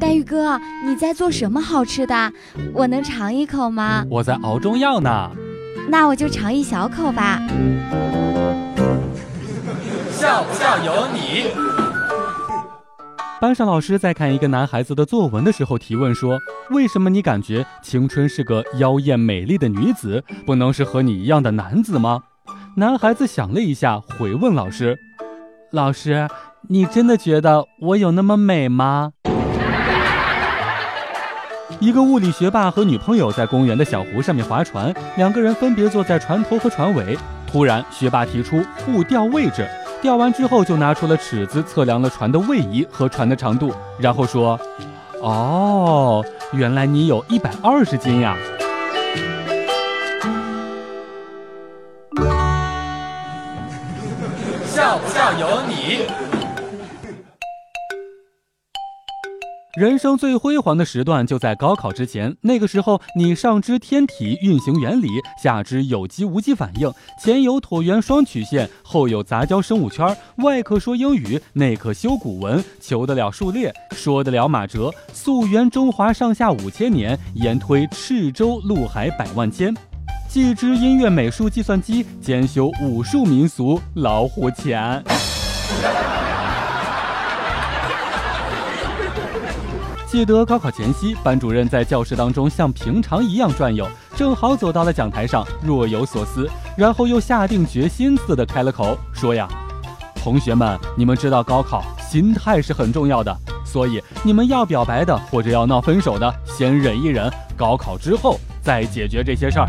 黛玉哥，你在做什么好吃的？我能尝一口吗？我在熬中药呢。那我就尝一小口吧。笑不笑由你。班上老师在看一个男孩子的作文的时候提问说：“为什么你感觉青春是个妖艳美丽的女子，不能是和你一样的男子吗？”男孩子想了一下，回问老师：“老师，你真的觉得我有那么美吗？”一个物理学霸和女朋友在公园的小湖上面划船，两个人分别坐在船头和船尾。突然，学霸提出互调位置。调完之后，就拿出了尺子测量了船的位移和船的长度，然后说：“哦，原来你有一百二十斤呀！”笑不笑由你。人生最辉煌的时段就在高考之前，那个时候你上知天体运行原理，下知有机无机反应，前有椭圆双曲线，后有杂交生物圈，外可说英语，内可修古文，求得了数列，说得了马哲，溯源中华上下五千年，延推赤州陆海百万千，既知音乐美术计算机，兼修武术民俗老虎钳。记得高考前夕，班主任在教室当中像平常一样转悠，正好走到了讲台上，若有所思，然后又下定决心似的开了口，说呀：“同学们，你们知道高考心态是很重要的，所以你们要表白的或者要闹分手的，先忍一忍，高考之后再解决这些事儿。”